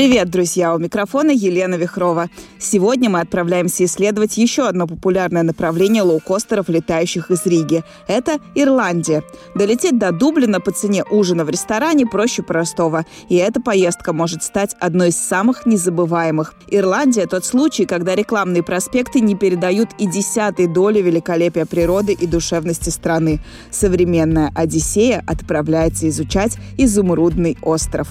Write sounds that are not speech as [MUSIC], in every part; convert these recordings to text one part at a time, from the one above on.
Привет, друзья! У микрофона Елена Вихрова. Сегодня мы отправляемся исследовать еще одно популярное направление лоукостеров, летающих из Риги. Это Ирландия. Долететь до Дублина по цене ужина в ресторане проще простого. И эта поездка может стать одной из самых незабываемых. Ирландия – тот случай, когда рекламные проспекты не передают и десятой доли великолепия природы и душевности страны. Современная Одиссея отправляется изучать изумрудный остров.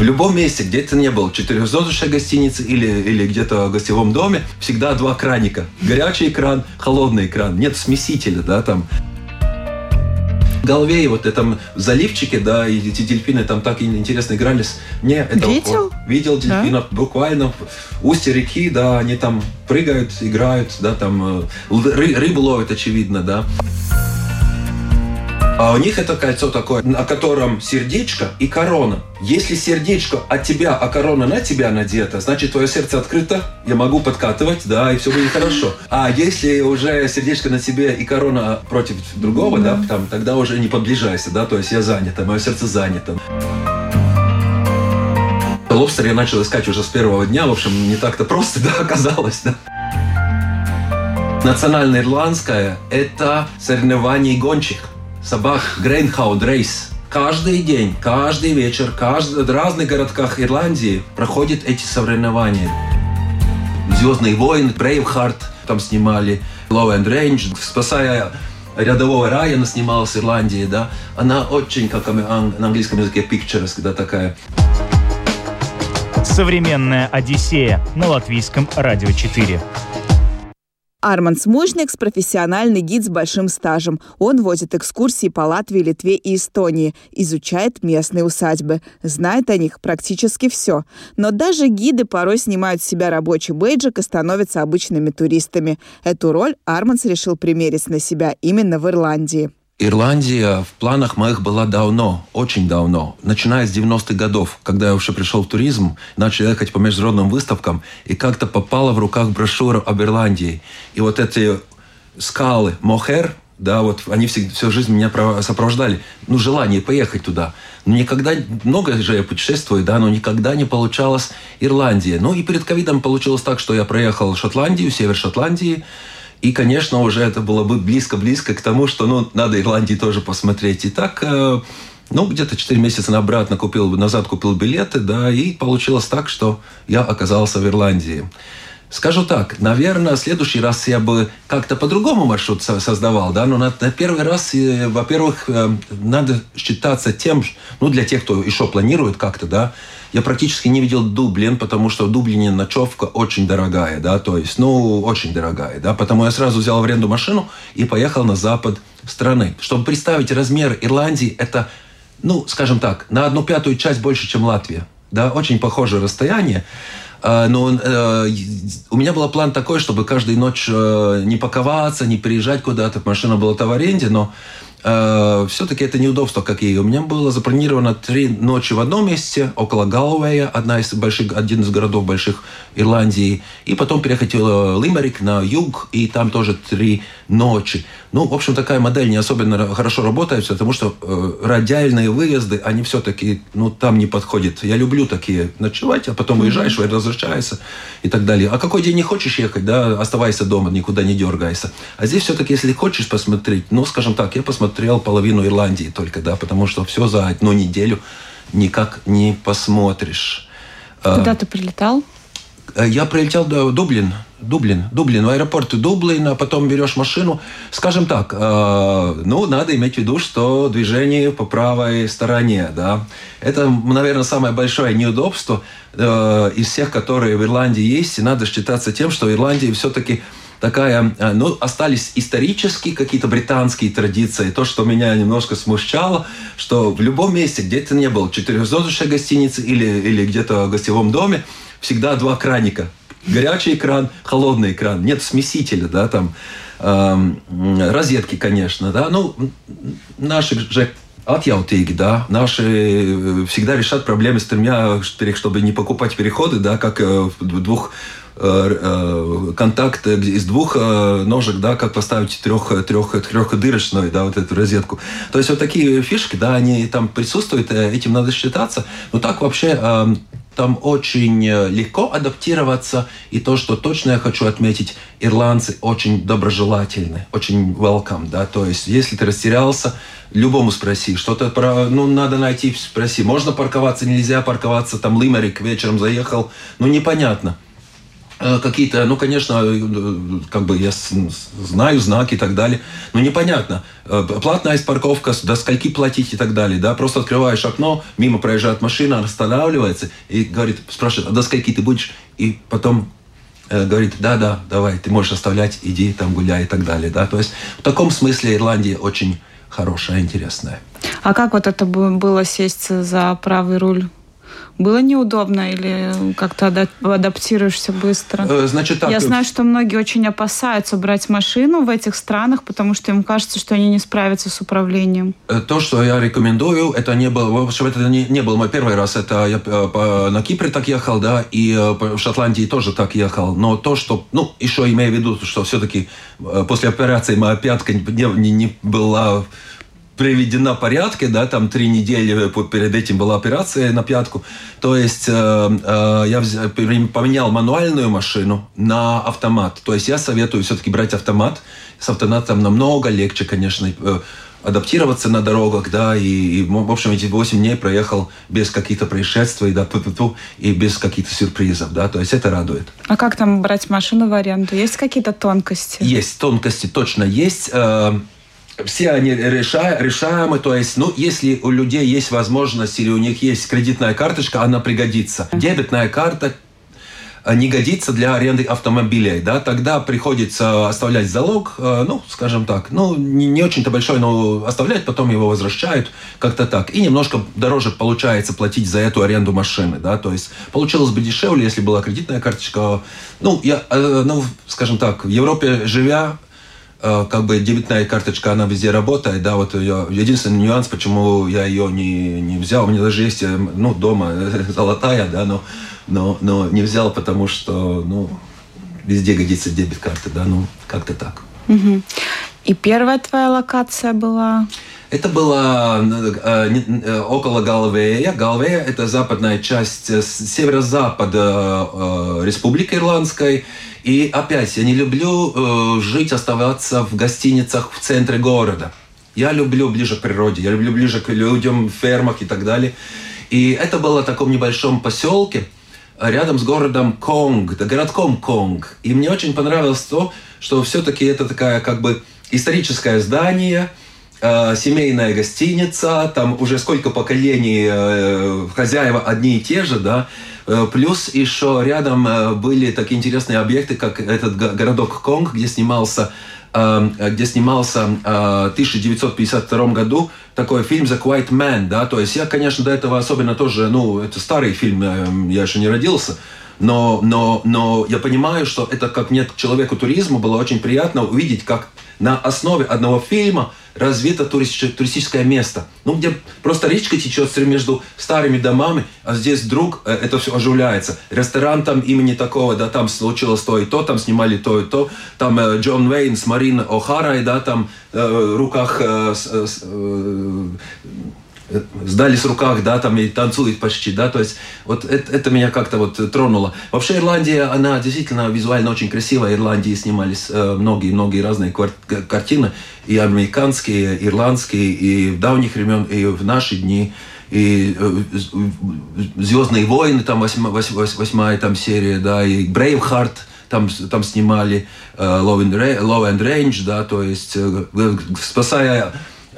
В любом месте, где ты не был, четырехзвездочной гостинице или, или где-то в гостевом доме, всегда два краника. Горячий кран, холодный кран. Нет смесителя, да, там. В голове и вот этом заливчике, да, и эти дельфины там так интересно игрались. Не, это видел? Вот, видел дельфинов да? буквально в устье реки, да, они там прыгают, играют, да, там э, ры, рыбу ловят, очевидно, да. А у них это кольцо такое, на котором сердечко и корона. Если сердечко от тебя, а корона на тебя надета, значит твое сердце открыто, я могу подкатывать, да, и все будет хорошо. А если уже сердечко на тебе и корона против другого, mm-hmm. да, там, тогда уже не подближайся, да, то есть я занята, мое сердце занято. Лобстер я начал искать уже с первого дня, в общем, не так-то просто, да, [LAUGHS] оказалось, да. Национальное ирландское – это соревнование гонщик собак Greyhound Race. Каждый день, каждый вечер, каждый, в разных городках Ирландии проходят эти соревнования. «Звездный воин», «Брейвхарт» там снимали, «Low and Range», «Спасая рядового Райана» снималась в Ирландии, да. Она очень, как на английском языке, pictures, когда такая. Современная Одиссея на латвийском радио 4. Арман Смужникс – профессиональный гид с большим стажем. Он возит экскурсии по Латвии, Литве и Эстонии, изучает местные усадьбы, знает о них практически все. Но даже гиды порой снимают с себя рабочий бейджик и становятся обычными туристами. Эту роль Арманс решил примерить на себя именно в Ирландии. Ирландия в планах моих была давно, очень давно, начиная с 90-х годов, когда я уже пришел в туризм, начал ехать по международным выставкам, и как-то попала в руках брошюра об Ирландии. И вот эти скалы Мохер, да, вот они всю, всю жизнь меня сопровождали. Ну, желание поехать туда. Но никогда, много же я путешествую, да, но никогда не получалось Ирландия. Ну, и перед ковидом получилось так, что я проехал Шотландию, север Шотландии, и, конечно, уже это было бы близко-близко к тому, что ну, надо Ирландии тоже посмотреть. И так, э, ну, где-то 4 месяца обратно купил, назад купил билеты, да, и получилось так, что я оказался в Ирландии. Скажу так, наверное, в следующий раз я бы как-то по-другому маршрут создавал, да, но на, на первый раз, э, во-первых, э, надо считаться тем, ну, для тех, кто еще планирует как-то, да, я практически не видел Дублин, потому что в Дублине ночевка очень дорогая, да, то есть, ну, очень дорогая, да, потому я сразу взял в аренду машину и поехал на запад страны. Чтобы представить размер Ирландии, это, ну, скажем так, на одну пятую часть больше, чем Латвия, да, очень похожее расстояние. А, но э, у меня был план такой, чтобы каждую ночь э, не паковаться, не приезжать куда-то. Машина была-то в аренде, но э, все-таки это неудобство какие. У меня было запланировано три ночи в одном месте, около Галвея, одна из больших, один из городов больших Ирландии, и потом переехать в Лимерик на юг, и там тоже три ночи. Ну, в общем, такая модель не особенно хорошо работает, потому что э, радиальные выезды, они все-таки, ну, там не подходят. Я люблю такие ночевать, а потом уезжаешь, возвращаешься и так далее. А какой день не хочешь ехать, да, оставайся дома, никуда не дергайся. А здесь все-таки, если хочешь посмотреть, ну, скажем так, я посмотрел половину Ирландии только, да, потому что все за одну неделю никак не посмотришь. Куда ты прилетал? Э, я прилетел до Дублин. Дублин, Дублин, в аэропорт Дублин, а потом берешь машину. Скажем так, э, ну, надо иметь в виду, что движение по правой стороне, да. Это, наверное, самое большое неудобство э, из всех, которые в Ирландии есть. И надо считаться тем, что в Ирландии все-таки такая, э, ну, остались исторические какие-то британские традиции. То, что меня немножко смущало, что в любом месте, где ты не был, четырехзвездочной гостинице или, или где-то в гостевом доме, всегда два краника. Горячий экран, холодный экран. Нет смесителя, да, там, эм, розетки, конечно, да. Ну, наши же отъяутыги, да, наши э, всегда решат проблемы с тремя, чтобы не покупать переходы, да, как э, в двух контакт из двух ножек, да, как поставить трех, трех, трехдырочную, да, вот эту розетку. То есть вот такие фишки, да, они там присутствуют, этим надо считаться. Но так вообще там очень легко адаптироваться. И то, что точно я хочу отметить, ирландцы очень доброжелательны, очень welcome, да, то есть если ты растерялся, любому спроси, что-то про, ну, надо найти, спроси, можно парковаться, нельзя парковаться, там Лимерик вечером заехал, ну, непонятно. Э, какие-то, ну, конечно, э, как бы я знаю знаки и так далее, но непонятно. Э, платная есть парковка, до скольки платить и так далее, да, просто открываешь окно, мимо проезжает машина, останавливается и говорит, спрашивает, а до скольки ты будешь? И потом говорит, да-да, давай, ты можешь оставлять, иди там гуляй и так далее, да, то есть в таком смысле Ирландия очень хорошая, интересная. А как вот это было сесть за правый руль? Было неудобно или как-то адаптируешься быстро? Э, значит так. Я э, знаю, что многие очень опасаются брать машину в этих странах, потому что им кажется, что они не справятся с управлением. Э, то, что я рекомендую, это не был, в общем, это не, не был мой первый раз. Это я на Кипре так ехал, да, и в Шотландии тоже так ехал. Но то, что, ну, еще имею в виду, что все-таки после операции моя пятка не, не, не была приведена в порядке, да, там три недели перед этим была операция на пятку. То есть э, э, я взял, поменял мануальную машину на автомат. То есть я советую все-таки брать автомат. С автоматом намного легче, конечно, э, адаптироваться на дорогах, да, и, и в общем, эти 8 дней проехал без каких-то происшествий, да, и без каких-то сюрпризов, да, то есть это радует. А как там брать машину в аренду? Есть какие-то тонкости? Есть, тонкости точно есть. Все они реша, решаемы, то есть, ну, если у людей есть возможность или у них есть кредитная карточка, она пригодится. Дебетная карта э, не годится для аренды автомобилей, да, тогда приходится оставлять залог, э, ну, скажем так, ну, не, не очень-то большой, но оставлять, потом его возвращают, как-то так. И немножко дороже получается платить за эту аренду машины, да, то есть получилось бы дешевле, если была кредитная карточка. Ну, я, э, ну, скажем так, в Европе живя, как бы дебетная карточка, она везде работает, да, вот я, единственный нюанс, почему я ее не, не взял, у меня даже есть, э, ну, дома э, золотая, да, но, но, но не взял, потому что, ну, везде годится дебет карты, да, ну, как-то так. Угу. И первая твоя локация была? Это было э, около Галвея. Галвея – это западная часть, северо-запада э, Республики Ирландской. И опять, я не люблю э, жить, оставаться в гостиницах в центре города. Я люблю ближе к природе, я люблю ближе к людям, фермах и так далее. И это было в таком небольшом поселке рядом с городом Конг, городком Конг. И мне очень понравилось то, что все-таки это такая как бы историческое здание, э, семейная гостиница, там уже сколько поколений э, хозяева одни и те же, да, Э, плюс еще рядом э, были такие интересные объекты, как этот городок Конг, где снимался э, где снимался в 1952 году такой фильм «The Quiet Man», да, то есть я, конечно, до этого особенно тоже, ну, это старый фильм, я еще не родился, но, но, но я понимаю, что это как мне, человеку туризма, было очень приятно увидеть, как на основе одного фильма развито туристическое место. Ну, где просто речка течет между старыми домами, а здесь вдруг э, это все оживляется. Ресторан там имени такого, да, там случилось то и то, там снимали то и то. Там э, Джон Уэйн с Марин О'Харой, да, там э, в руках э, э, э, сдались в руках, да, там и танцует почти, да, то есть вот это, это меня как-то вот тронуло. Вообще Ирландия, она действительно визуально очень красивая. Ирландии снимались многие-многие э, разные картины, и американские, и ирландские, и в давних времен, и в наши дни и э, Звездные войны, там восьмая, восьмая там серия, да, и Брейвхарт, там, там снимали э, Low and, Range, да, то есть спасая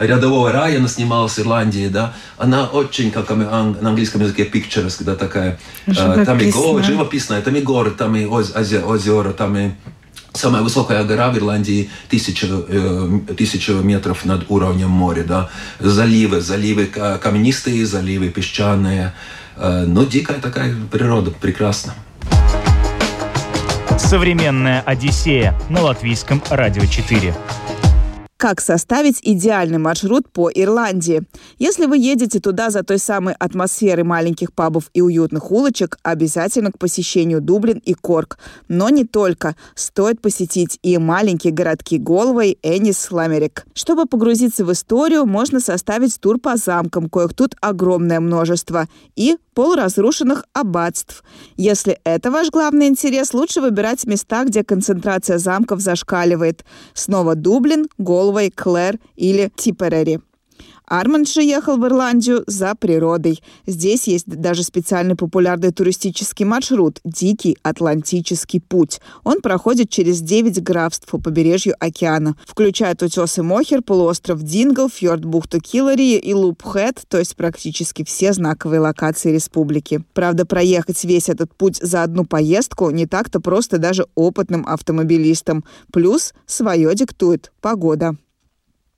рядового Райана снималась в Ирландии, да, она очень, как на английском языке, picturesque, да, такая. Живописная. Там и горы, живописная, там и горы, там и озера, там и Самая высокая гора в Ирландии тысяча, э, тысяча метров над уровнем моря. Да? Заливы, заливы каменистые, заливы песчаные. Э, но дикая такая природа, прекрасно. Современная Одиссея на латвийском радио 4. Как составить идеальный маршрут по Ирландии? Если вы едете туда за той самой атмосферой маленьких пабов и уютных улочек, обязательно к посещению Дублин и Корк. Но не только. Стоит посетить и маленькие городки Голвей, Энис, Ламерик. Чтобы погрузиться в историю, можно составить тур по замкам, коих тут огромное множество, и полуразрушенных аббатств. Если это ваш главный интерес, лучше выбирать места, где концентрация замков зашкаливает. Снова Дублин, Голвей, Клэр или Типерери. Арманд же ехал в Ирландию за природой. Здесь есть даже специальный популярный туристический маршрут – Дикий Атлантический путь. Он проходит через 9 графств по побережью океана. Включает утесы Мохер, полуостров Дингл, фьорд бухту Киллари и Лупхэт, то есть практически все знаковые локации республики. Правда, проехать весь этот путь за одну поездку не так-то просто даже опытным автомобилистам. Плюс свое диктует погода.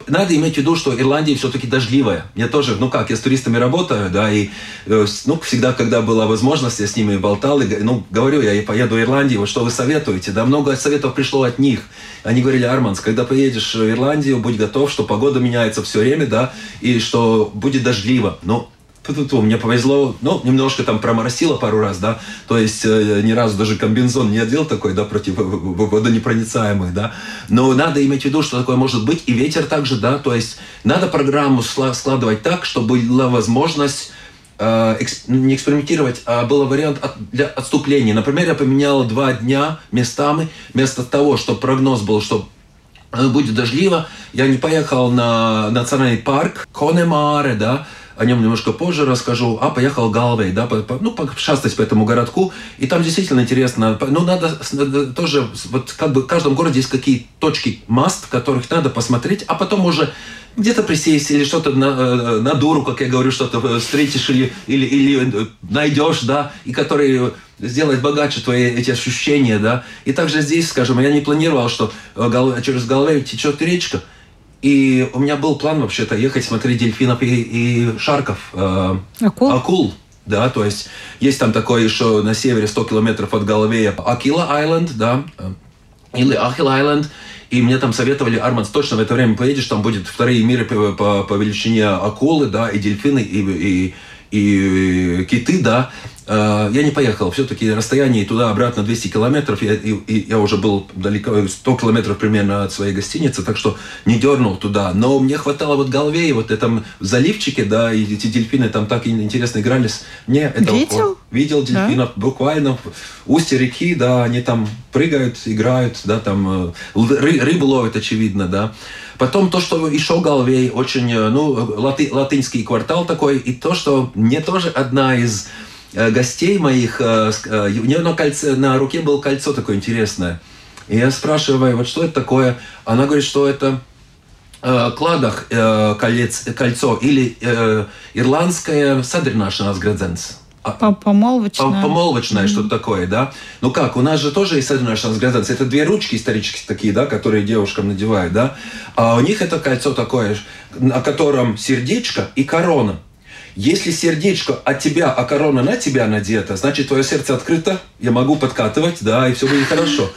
Надо иметь в виду, что Ирландия все-таки дождливая. Я тоже, ну как, я с туристами работаю, да, и э, ну, всегда, когда была возможность, я с ними болтал, и, ну, говорю, я поеду в Ирландию, вот что вы советуете? Да, много советов пришло от них. Они говорили, Арманс, когда поедешь в Ирландию, будь готов, что погода меняется все время, да, и что будет дождливо. Ну, Ту-ту-ту, мне повезло, ну, немножко там проморосило пару раз, да, то есть э, ни разу даже комбинзон не одел такой, да, против водонепроницаемый, да, но надо иметь в виду, что такое может быть, и ветер также, да, то есть надо программу складывать так, чтобы была возможность э, экс, не экспериментировать, а был вариант от, для отступления. Например, я поменял два дня местами, вместо того, что прогноз был, что будет дождливо, я не поехал на национальный парк Конемаре, да, о нем немножко позже расскажу, а поехал Галвей, да, по, по, ну, пошастать по этому городку, и там действительно интересно, ну, надо, надо тоже, вот как бы в каждом городе есть какие точки маст, которых надо посмотреть, а потом уже где-то присесть или что-то на, э, на дуру, как я говорю, что-то встретишь или, или, или найдешь, да, и который сделает богаче твои эти ощущения, да. И также здесь, скажем, я не планировал, что э, через Галвей течет речка, и у меня был план вообще-то ехать смотреть дельфинов и, и шарков. Э, акул? Акул. Да, то есть есть там такое еще на севере 100 километров от Галавея Акила Айленд, да, э, или Ахил Айленд. И мне там советовали, Арманс, точно в это время поедешь, там будет вторые миры по, по, по величине акулы, да, и дельфины, и, и, и киты, да. Э, я не поехал. Все-таки расстояние туда-обратно 200 километров. Я, и, и я уже был далеко, 100 километров примерно от своей гостиницы, так что не дернул туда. Но мне хватало вот голове, и вот этом заливчике, да, и эти дельфины там так интересно игрались. Мне это видел? видел дельфинов да? буквально в устье реки, да, они там прыгают, играют, да, там э, ры, рыбу ловят, очевидно, да. Потом то, что еще Галвей очень, э, ну, латы, латынский квартал такой, и то, что мне тоже одна из Э, гостей моих, э, э, у нее на, кольце, на руке было кольцо такое интересное. И я спрашиваю, вот что это такое? Она говорит, что это кладах колец, кольцо или ирландское садринашнас градзенс. Помолвочное. Помолвочное, mm-hmm. что-то такое, да? Ну как, у нас же тоже есть садринашнас градзенс. Это две ручки исторические такие, да, которые девушкам надевают, да? А у них это кольцо такое, на котором сердечко и корона. Если сердечко от тебя, а корона на тебя надета, значит, твое сердце открыто, я могу подкатывать, да, и все будет хорошо.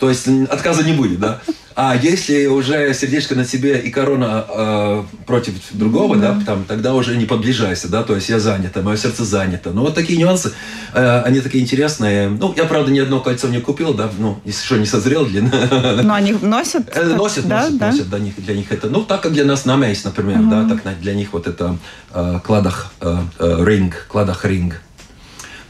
То есть отказа не будет, да. А если уже сердечко на себе и корона э, против другого, да. да, там, тогда уже не подближайся, да, то есть я занята, мое сердце занято. Ну, вот такие нюансы, э, они такие интересные. Ну, я, правда, ни одно кольцо не купил, да, ну, если что, не созрел для... Но они носят? Э, носят, да, носят, да? носят, для них, для них это, ну, так как для нас намейс, например, угу. да, так для них вот это э, кладах э, э, ринг, кладах ринг.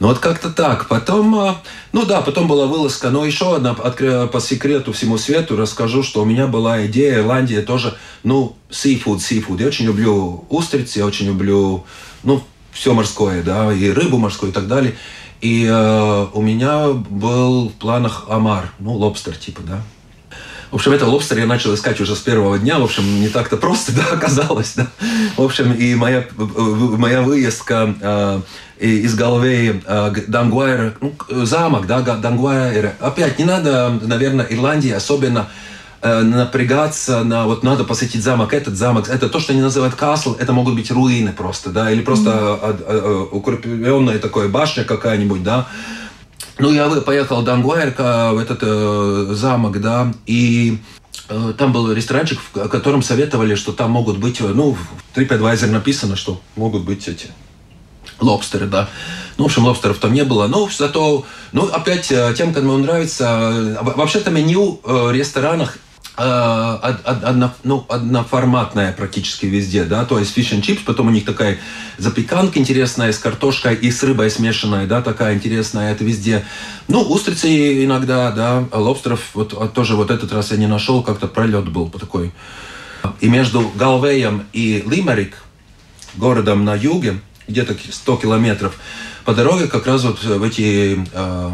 Ну вот как-то так. Потом, а, ну да, потом была вылазка. Но еще одна, по секрету всему свету расскажу, что у меня была идея, Ирландия тоже, ну, seafood, seafood. Я очень люблю устрицы, я очень люблю, ну, все морское, да, и рыбу морскую и так далее. И э, у меня был в планах омар, ну, лобстер типа, да. В общем, это лобстер я начал искать уже с первого дня. В общем, не так-то просто, [LAUGHS] да, оказалось, да. В общем, и моя, моя выездка э, из головы э, Дангуайра, ну, замок, да, Дангуайра. Опять, не надо, наверное, Ирландии особенно э, напрягаться на вот надо посетить замок, этот замок, это то, что они называют касл, это могут быть руины просто, да, или просто mm-hmm. укрепленная такая башня какая-нибудь, да, ну, я поехал до Ангуайрка, в этот э, замок, да, и э, там был ресторанчик, в котором советовали, что там могут быть, ну, в TripAdvisor написано, что могут быть эти лобстеры, да. Ну, в общем, лобстеров там не было. Но зато, ну, опять э, тем, кому нравится, э, вообще-то меню э, в ресторанах одно, ну, одноформатная практически везде, да, то есть fish and chips, потом у них такая запеканка интересная с картошкой и с рыбой смешанная, да, такая интересная, это везде. Ну, устрицы иногда, да, лобстеров, вот а тоже вот этот раз я не нашел, как-то пролет был такой. И между Галвеем и Лимерик, городом на юге, где-то 100 километров, по дороге как раз вот в эти э,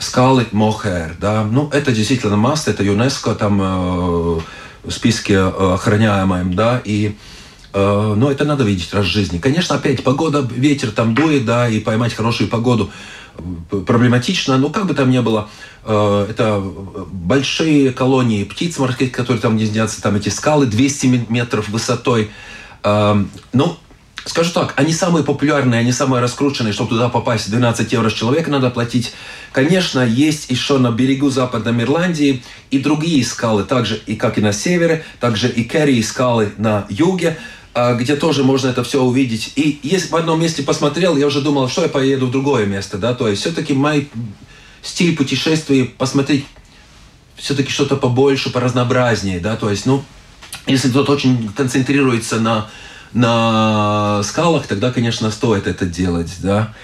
скалы Мохер, да, ну, это действительно масса, это ЮНЕСКО там э, в списке э, охраняемым, да, и э, ну, это надо видеть раз в жизни. Конечно, опять погода, ветер там дует, да, и поймать хорошую погоду проблематично, но как бы там ни было, э, это большие колонии птиц морских, которые там гнездятся, там эти скалы 200 метров высотой. Э, ну, Скажу так, они самые популярные, они самые раскрученные, чтобы туда попасть, 12 евро с человека надо платить. Конечно, есть еще на берегу Западной Ирландии и другие скалы, также и как и на севере, также и Керри скалы на юге, а, где тоже можно это все увидеть. И если в одном месте посмотрел, я уже думал, что я поеду в другое место, да, то есть все-таки мой стиль путешествий посмотреть все-таки что-то побольше, поразнообразнее, да, то есть, ну, если кто-то очень концентрируется на на скалах, тогда, конечно, стоит это делать, да.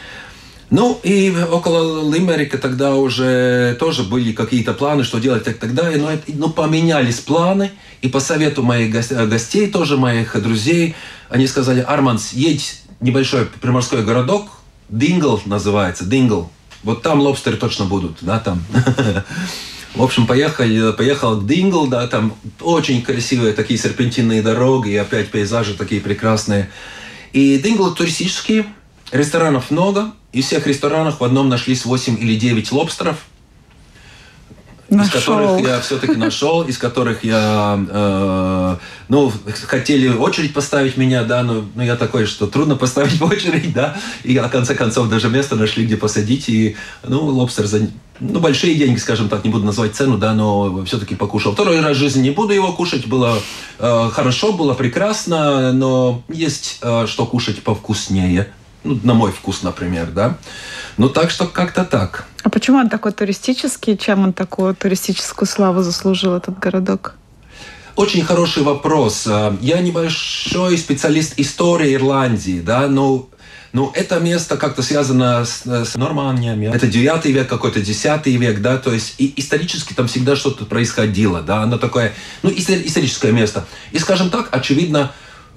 Ну, и около Лимерика тогда уже тоже были какие-то планы, что делать так тогда. Но ну, ну, поменялись планы, и по совету моих гостей, тоже моих друзей, они сказали, Арманс, едь небольшой приморской городок, Дингл называется, Дингл. Вот там лобстеры точно будут, да, там. [LAUGHS] В общем, поехали, поехал к Дингл, да, там очень красивые такие серпентинные дороги, и опять пейзажи такие прекрасные. И Дингл туристический, ресторанов много, из всех ресторанов в одном нашлись 8 или 9 лобстеров – Нашел. из которых я все-таки нашел, из которых я, э, ну, хотели очередь поставить меня, да, но, но я такой, что трудно поставить в очередь, да, и в конце концов даже место нашли, где посадить, и, ну, лобстер за, ну, большие деньги, скажем так, не буду назвать цену, да, но все-таки покушал. Второй раз в жизни не буду его кушать, было э, хорошо, было прекрасно, но есть э, что кушать повкуснее, ну, на мой вкус, например, да. Ну, так что как-то так. А почему он такой туристический? Чем он такую туристическую славу заслужил, этот городок? Очень хороший вопрос. А, я небольшой специалист истории Ирландии, да, но ну, это место как-то связано с, с Норманиями. Это 9 век, какой-то 10 век, да, то есть и исторически там всегда что-то происходило, да, оно такое, ну, историческое место. И, скажем так, очевидно,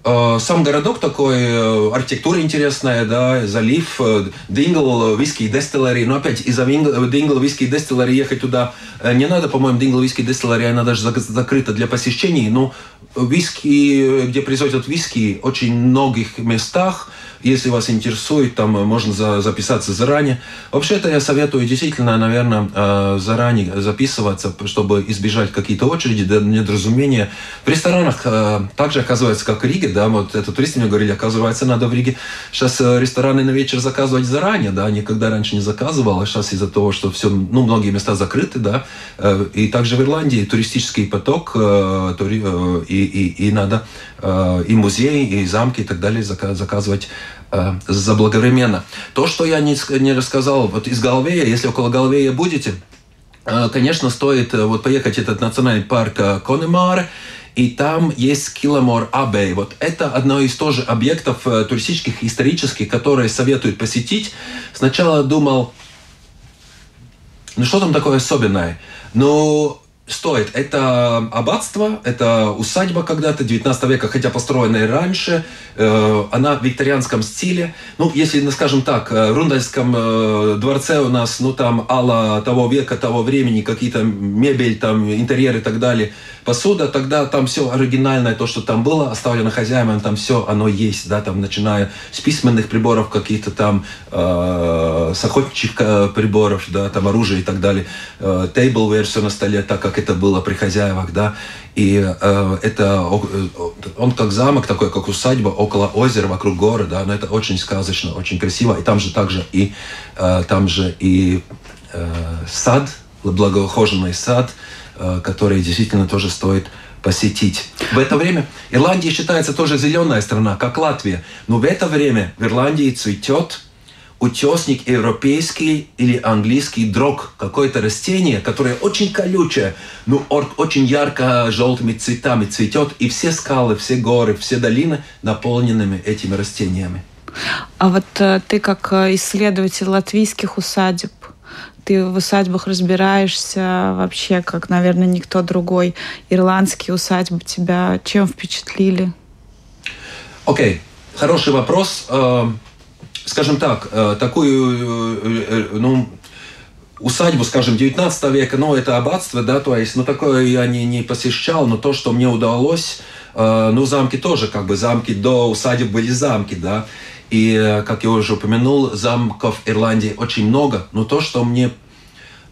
Э, сам городок такой, э, архитектура интересная, да, залив, э, Дингл, виски и дестиллери. Но опять из-за Дингл, виски и дестиллери ехать туда не надо, по-моему, Дингл, виски и дестиллери, она даже закрыта для посещений. Но виски, где производят виски, очень многих местах – если вас интересует, там э, можно за, записаться заранее. Вообще-то я советую действительно, наверное, э, заранее записываться, чтобы избежать какие-то очереди, недоразумения. В ресторанах э, также оказывается, как в Риге, да, вот это туристы мне говорили, оказывается, надо в Риге сейчас рестораны на вечер заказывать заранее, да, никогда раньше не заказывал, а сейчас из-за того, что все, ну, многие места закрыты, да, и также в Ирландии туристический поток, и, и, и надо и музеи, и замки и так далее заказывать э, заблаговременно. То, что я не, не рассказал, вот из Галвея, если около Галвея будете, э, конечно, стоит э, вот поехать в этот национальный парк э, Конемар, и там есть Киламор Абей. Вот это одно из тоже объектов э, туристических, исторических, которые советуют посетить. Сначала думал, ну что там такое особенное? Ну, стоит. Это аббатство, это усадьба когда-то 19 века, хотя построенная раньше. Э, она в викторианском стиле. Ну, если, ну, скажем так, э, в Рундальском э, дворце у нас, ну, там, ала того века, того времени, какие-то мебель, там, интерьер и так далее, посуда, тогда там все оригинальное, то, что там было, оставлено хозяином, там все оно есть, да, там, начиная с письменных приборов, каких-то там, э, с охотничьих приборов, да, там, оружия и так далее. Tableware все на столе, так как это было при хозяевах, да, и э, это он как замок такой, как усадьба около озера, вокруг горы, да, но это очень сказочно, очень красиво, и там же также и э, там же и э, сад, благоухоженный сад, э, который действительно тоже стоит посетить. В это время Ирландия считается тоже зеленая страна, как Латвия. Но в это время в Ирландии цветет утесник европейский или английский дрог, какое-то растение, которое очень колючее, но очень ярко-желтыми цветами цветет, и все скалы, все горы, все долины наполненными этими растениями. А вот э, ты как э, исследователь латвийских усадеб, ты в усадьбах разбираешься вообще, как, наверное, никто другой. Ирландские усадьбы тебя чем впечатлили? Окей, okay. хороший вопрос. Э, скажем так, э, такую, э, ну, усадьбу, скажем, 19 века, ну, это аббатство, да, то есть, ну, такое я не, не посещал, но то, что мне удалось, ну, замки тоже, как бы, замки до усадеб были замки, да, и, как я уже упомянул, замков Ирландии очень много. Но то, что мне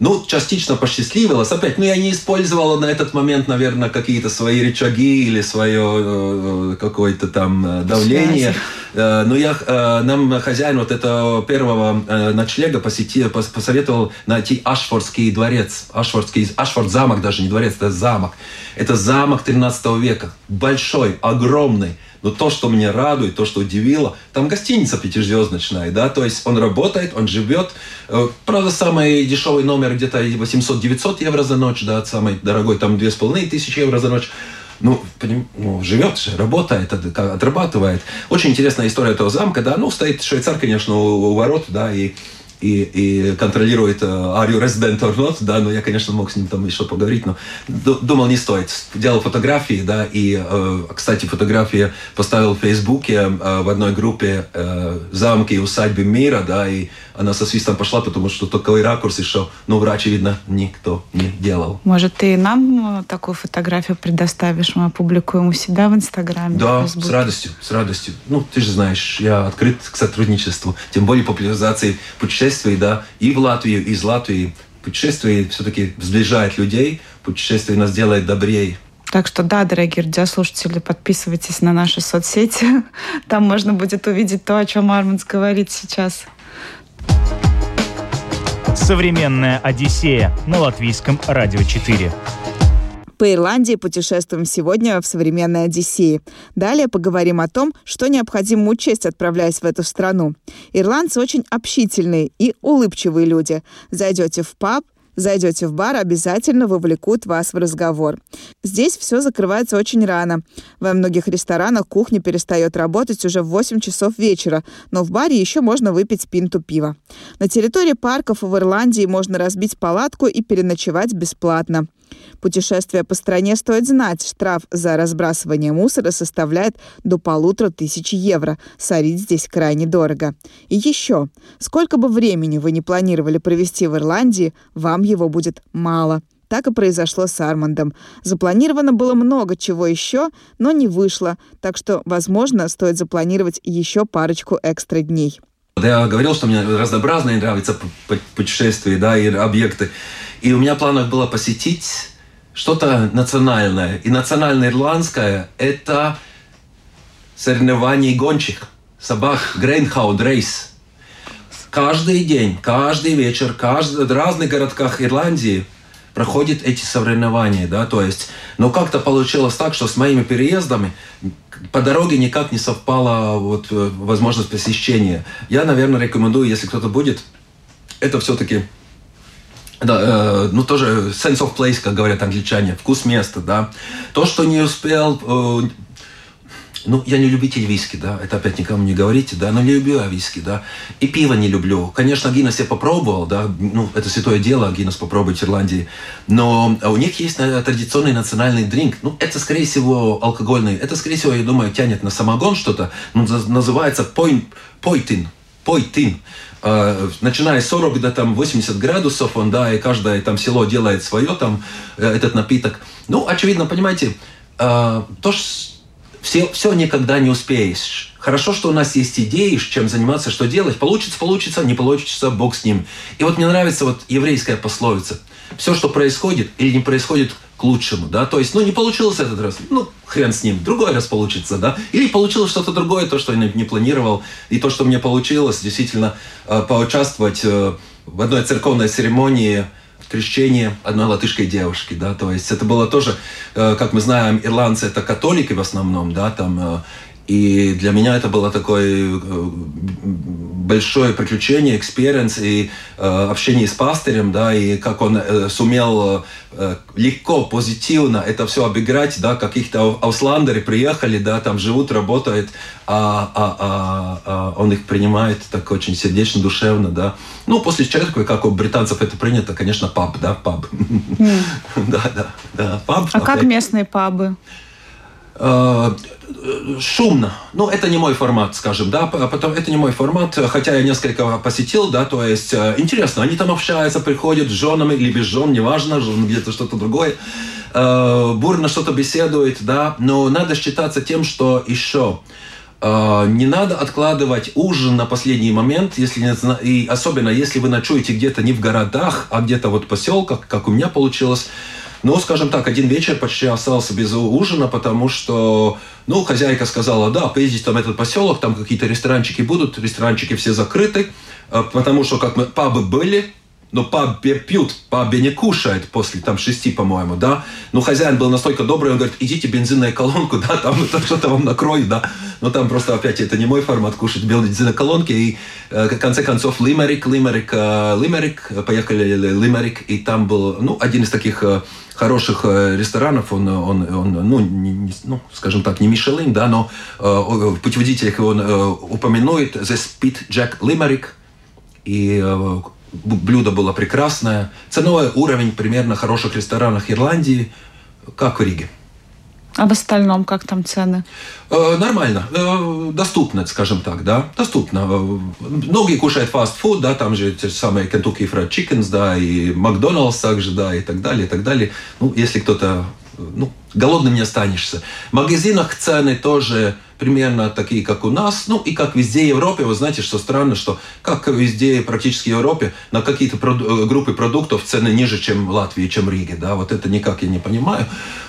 ну, частично посчастливилось. Опять, ну, я не использовала на этот момент, наверное, какие-то свои рычаги или свое э, какое-то там э, давление. Э, но я, нам хозяин вот этого первого ночлега посетил, посоветовал найти Ашфордский дворец. Ашфордский, Ашфорд замок даже, не дворец, это замок. Это замок 13 века. Большой, огромный но то, что меня радует, то, что удивило, там гостиница пятизвездочная, да, то есть он работает, он живет. Э, правда, самый дешевый номер где-то 800-900 евро за ночь, да, самый дорогой там 2500 евро за ночь ну, поним, ну, живет же, работает, отрабатывает. Очень интересная история этого замка, да, ну, стоит швейцар, конечно, у, у ворот, да, и и, и контролирует are you resident or not, да, но я, конечно, мог с ним там еще поговорить, но думал, не стоит. Делал фотографии, да, и, э, кстати, фотографии поставил в Фейсбуке э, в одной группе э, «Замки и усадьбы мира», да, и она со свистом пошла, потому что такой ракурс еще, ну, врач, видно, никто не делал. Может, ты нам такую фотографию предоставишь, мы опубликуем у себя в Инстаграме? Да, в с радостью, с радостью. Ну, ты же знаешь, я открыт к сотрудничеству, тем более популяризации путешествий, да, и в Латвию, и из Латвии. Путешествие все-таки сближает людей, путешествие нас делает добрее. Так что да, дорогие радиослушатели, подписывайтесь на наши соцсети. [LAUGHS] Там можно будет увидеть то, о чем Арманс говорит сейчас. Современная Одиссея на латвийском радио 4. По Ирландии путешествуем сегодня в современной Одиссее. Далее поговорим о том, что необходимо учесть, отправляясь в эту страну. Ирландцы очень общительные и улыбчивые люди. Зайдете в паб, Зайдете в бар, обязательно вовлекут вас в разговор. Здесь все закрывается очень рано. Во многих ресторанах кухня перестает работать уже в 8 часов вечера, но в баре еще можно выпить пинту пива. На территории парков в Ирландии можно разбить палатку и переночевать бесплатно. Путешествие по стране стоит знать. Штраф за разбрасывание мусора составляет до полутора тысяч евро. Сорить здесь крайне дорого. И еще, сколько бы времени вы не планировали провести в Ирландии, вам его будет мало. Так и произошло с Армандом. Запланировано было много чего еще, но не вышло, так что, возможно, стоит запланировать еще парочку экстра дней. Я говорил, что мне разнообразные нравятся путешествия да, и объекты. И у меня в планах было посетить что-то национальное. И национально-ирландское – это соревнование гонщик, собак, Greyhound Race. Каждый день, каждый вечер, каждый, в разных городках Ирландии проходят эти соревнования, да, то есть, но как-то получилось так, что с моими переездами по дороге никак не совпала вот э, возможность посещения. Я, наверное, рекомендую, если кто-то будет, это все-таки да, э, ну тоже sense of place, как говорят англичане, вкус места, да. То, что не успел, э, ну, я не любитель виски, да, это опять никому не говорите, да, но не люблю я виски, да, и пиво не люблю. Конечно, Гиннес я попробовал, да, ну, это святое дело, Гиннес попробовать в Ирландии, но у них есть э, традиционный национальный дринк, ну, это, скорее всего, алкогольный, это, скорее всего, я думаю, тянет на самогон что-то, ну, называется пойн, пойтин, пойтин, начиная с 40 до там 80 градусов, он, да, и каждое там село делает свое там, э, этот напиток. Ну, очевидно, понимаете, э, то, все, все никогда не успеешь. Хорошо, что у нас есть идеи, чем заниматься, что делать. Получится, получится, не получится, Бог с ним. И вот мне нравится вот еврейская пословица. Все, что происходит или не происходит к лучшему, да, то есть, ну, не получилось этот раз, ну, хрен с ним, другой раз получится, да, или получилось что-то другое, то, что я не планировал, и то, что мне получилось, действительно, э, поучаствовать э, в одной церковной церемонии крещение одной латышской девушки, да, то есть это было тоже, э, как мы знаем, ирландцы это католики в основном, да, там и для меня это было такое э, большое приключение, experience и э, общение с пастырем, да, и как он э, сумел э, легко, позитивно это все обыграть, да, каких-то аусландеры приехали, да, там живут, работают, а, а, а, а он их принимает так очень сердечно, душевно, да. Ну, после церкви, как у британцев это принято, конечно, паб, да, паб. [LAUGHS] Да, да, да, паб. А как местные пабы? Э, шумно. Ну, это не мой формат, скажем, да, потом это не мой формат, хотя я несколько посетил, да, то есть э, интересно, они там общаются, приходят с женами или без жен, неважно, где-то что-то другое, э, бурно что-то беседует, да, но надо считаться тем, что еще не надо откладывать ужин на последний момент, если не, и особенно если вы ночуете где-то не в городах, а где-то вот в поселках, как у меня получилось, ну, скажем так, один вечер почти остался без ужина, потому что, ну, хозяйка сказала, да, поездите там этот поселок, там какие-то ресторанчики будут, ресторанчики все закрыты, э, потому что как мы пабы были, но пабе пьют, пабе не кушает после там шести, по-моему, да. Ну, хозяин был настолько добрый, он говорит, идите бензинную колонку, да, там [LAUGHS] что-то вам накроет, да. Но там просто опять это не мой формат кушать бензинной колонки. И э, в конце концов Лимерик, Лимерик, э, Лимерик, поехали Лимерик, и там был, ну, один из таких э, хороших ресторанов, он, он, он ну, не, ну, скажем так, не Мишелин, да, но э, в путеводителях он э, упоминует The Spit Jack Limerick, и э, блюдо было прекрасное. Ценовой уровень примерно хороших ресторанах Ирландии, как в Риге. А в остальном как там цены? Э, нормально, э, доступно, скажем так, да, доступно. Э, многие кушают фастфуд, да, там же те же самые Kentucky Fried Chickens, да, и Макдоналдс также, да, и так далее, и так далее. Ну, если кто-то, ну, голодным не останешься. В магазинах цены тоже примерно такие, как у нас, ну и как везде в Европе. Вы знаете, что странно, что как везде практически в Европе на какие-то проду- группы продуктов цены ниже, чем в Латвии, чем в Риге. Да? Вот это никак я не понимаю.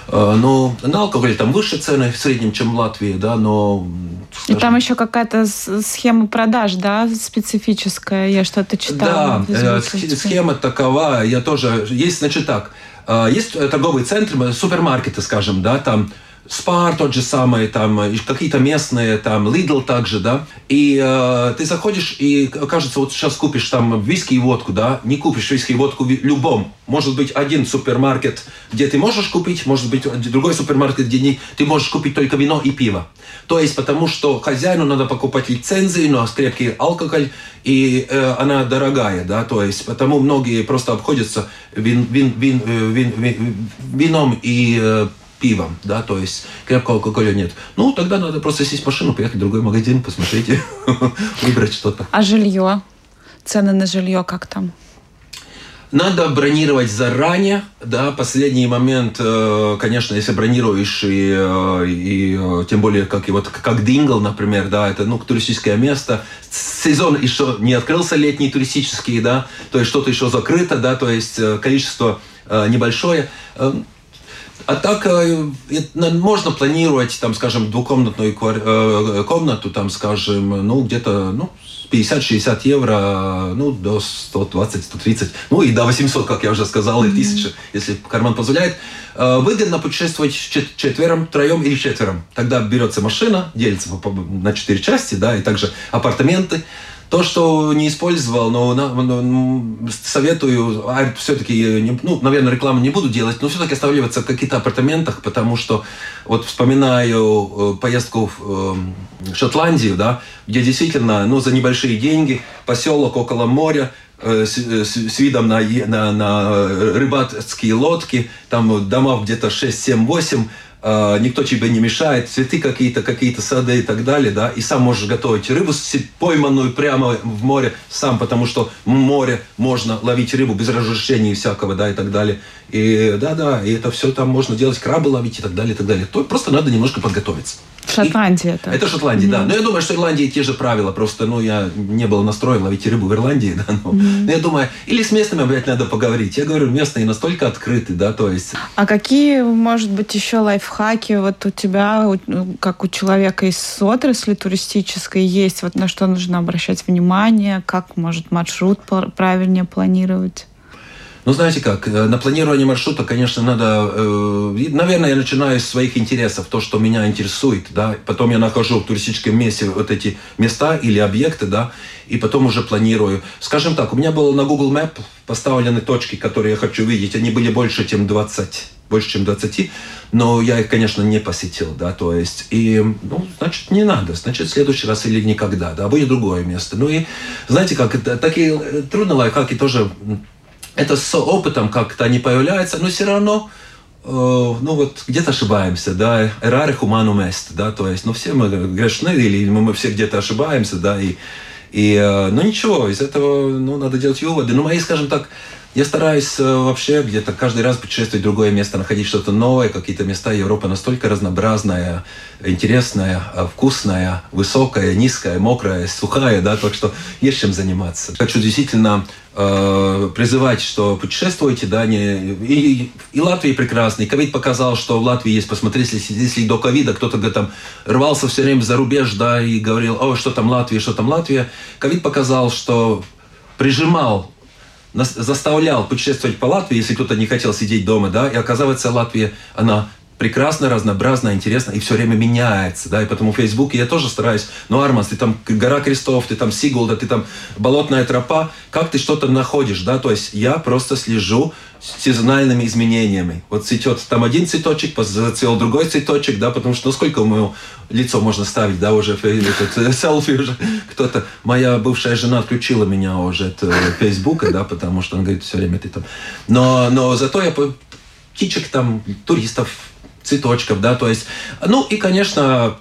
Э, но на алкоголь там выше цены в среднем, чем в Латвии, да, но... Скажем... И там еще какая-то схема продаж, да, специфическая, я что-то читала. Да, э, схема такова, я тоже... Есть, значит, так, э, есть торговые центры, супермаркеты, скажем, да, там Спар тот же самый, там какие-то местные, там Lidl также, да. И э, ты заходишь и кажется, вот сейчас купишь там виски и водку, да, не купишь виски и водку в любом. Может быть один супермаркет, где ты можешь купить, может быть другой супермаркет, где не, ты можешь купить только вино и пиво. То есть потому что хозяину надо покупать лицензии, но крепкий алкоголь, и э, она дорогая, да, то есть потому многие просто обходятся вин, вин, вин, э, вин, вин, вином и э, пивом, да, то есть крепкого алкоголя нет. Ну, тогда надо просто сесть в машину, поехать в другой магазин, посмотреть, [LAUGHS] выбрать что-то. А жилье? Цены на жилье как там? Надо бронировать заранее, да, последний момент, э, конечно, если бронируешь, и, э, и э, тем более, как, и вот, как Дингл, например, да, это, ну, туристическое место, сезон еще не открылся летний туристический, да, то есть что-то еще закрыто, да, то есть количество небольшое, а так э, можно планировать, там, скажем, двухкомнатную э, комнату, там, скажем, ну, где-то, ну, 50-60 евро, ну, до 120-130, ну, и до 800, как я уже сказал, и 1000, если карман позволяет. Э, выгодно путешествовать четвером, троем или четвером. Тогда берется машина, делится на четыре части, да, и также апартаменты. То, что не использовал, но, но советую, а все-таки, ну, наверное, рекламу не буду делать, но все-таки останавливаться в каких-то апартаментах, потому что вот вспоминаю э, поездку в э, Шотландию, да, где действительно, ну, за небольшие деньги, поселок около моря, э, с, с, с видом на, на, на рыбацкие лодки, там дома где-то 6, 7, 8, а, никто тебе не мешает, цветы какие-то, какие-то сады и так далее, да, и сам можешь готовить рыбу пойманную прямо в море сам, потому что в море можно ловить рыбу без разрешения всякого, да, и так далее. И да-да, и это все там можно делать, крабы ловить и так далее, и так далее. То просто надо немножко подготовиться. В Шотландия это. Это Шотландия, mm-hmm. да. Но я думаю, что Ирландии те же правила. Просто, ну, я не был настроен ловить рыбу в Ирландии, [LAUGHS] да. Но, mm-hmm. но я думаю, или с местными опять надо поговорить. Я говорю, местные настолько открыты, да, то есть... А какие, может быть, еще лайфхаки вот у тебя, ну, как у человека из отрасли туристической, есть? Вот на что нужно обращать внимание? Как, может, маршрут правильнее планировать? Ну, знаете как, э, на планирование маршрута, конечно, надо... Э, наверное, я начинаю с своих интересов, то, что меня интересует, да. Потом я нахожу в туристическом месте вот эти места или объекты, да, и потом уже планирую. Скажем так, у меня было на Google Map поставлены точки, которые я хочу видеть. Они были больше, чем 20 больше, чем 20, но я их, конечно, не посетил, да, то есть, и, ну, значит, не надо, значит, в следующий раз или никогда, да, будет другое место. Ну и, знаете, как, такие э, трудно лайфхаки тоже это с опытом как-то не появляется, но все равно э, ну вот где-то ошибаемся, да, errare humanum est, да, то есть, ну все мы грешны или мы, мы все где-то ошибаемся, да, и, и э, ну ничего, из этого, ну, надо делать выводы. Ну, мои, скажем так, я стараюсь э, вообще где-то каждый раз путешествовать в другое место, находить что-то новое, какие-то места. Европа настолько разнообразная, интересная, э, вкусная, высокая, низкая, мокрая, сухая, да, так что есть чем заниматься. Хочу действительно э, призывать, что путешествуйте, да, не, и, и Латвия прекрасный. Ковид показал, что в Латвии есть, посмотрите, если, если до ковида кто-то там рвался все время за рубеж, да, и говорил, о, что там Латвия, что там Латвия. Ковид показал, что прижимал заставлял путешествовать по Латвии, если кто-то не хотел сидеть дома, да, и оказывается, Латвия, она прекрасно, разнообразно, интересно и все время меняется, да, и потому в Фейсбуке я тоже стараюсь, ну, Арманс, ты там гора крестов, ты там Сигулда, ты там болотная тропа, как ты что-то находишь, да, то есть я просто слежу сезональными изменениями. Вот цветет там один цветочек, зацвел другой цветочек, да, потому что ну сколько моего лицо можно ставить, да, уже этот э, [LAUGHS] селфи уже кто-то. Моя бывшая жена отключила меня уже от э, Фейсбука, да, потому что она говорит все время ты там. Но, но зато я птичек там, туристов, цветочков, да, то есть, ну и, конечно,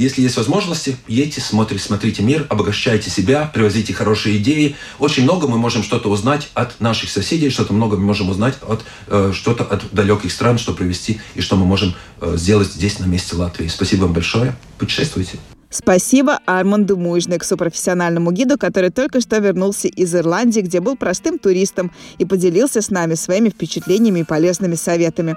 если есть возможности, едьте, смотрите, смотрите мир, обогащайте себя, привозите хорошие идеи. Очень много мы можем что-то узнать от наших соседей, что-то много мы можем узнать от э, что-то от далеких стран, что привезти и что мы можем э, сделать здесь, на месте Латвии. Спасибо вам большое. Путешествуйте. Спасибо Арманду Мужниксу, профессиональному гиду, который только что вернулся из Ирландии, где был простым туристом и поделился с нами своими впечатлениями и полезными советами.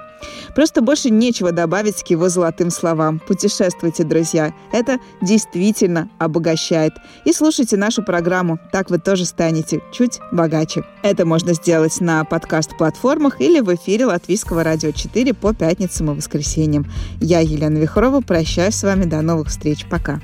Просто больше нечего добавить к его золотым словам. Путешествуйте, друзья. Это действительно обогащает. И слушайте нашу программу. Так вы тоже станете чуть богаче. Это можно сделать на подкаст-платформах или в эфире Латвийского радио 4 по пятницам и воскресеньям. Я, Елена Вихрова, прощаюсь с вами. До новых встреч. Пока.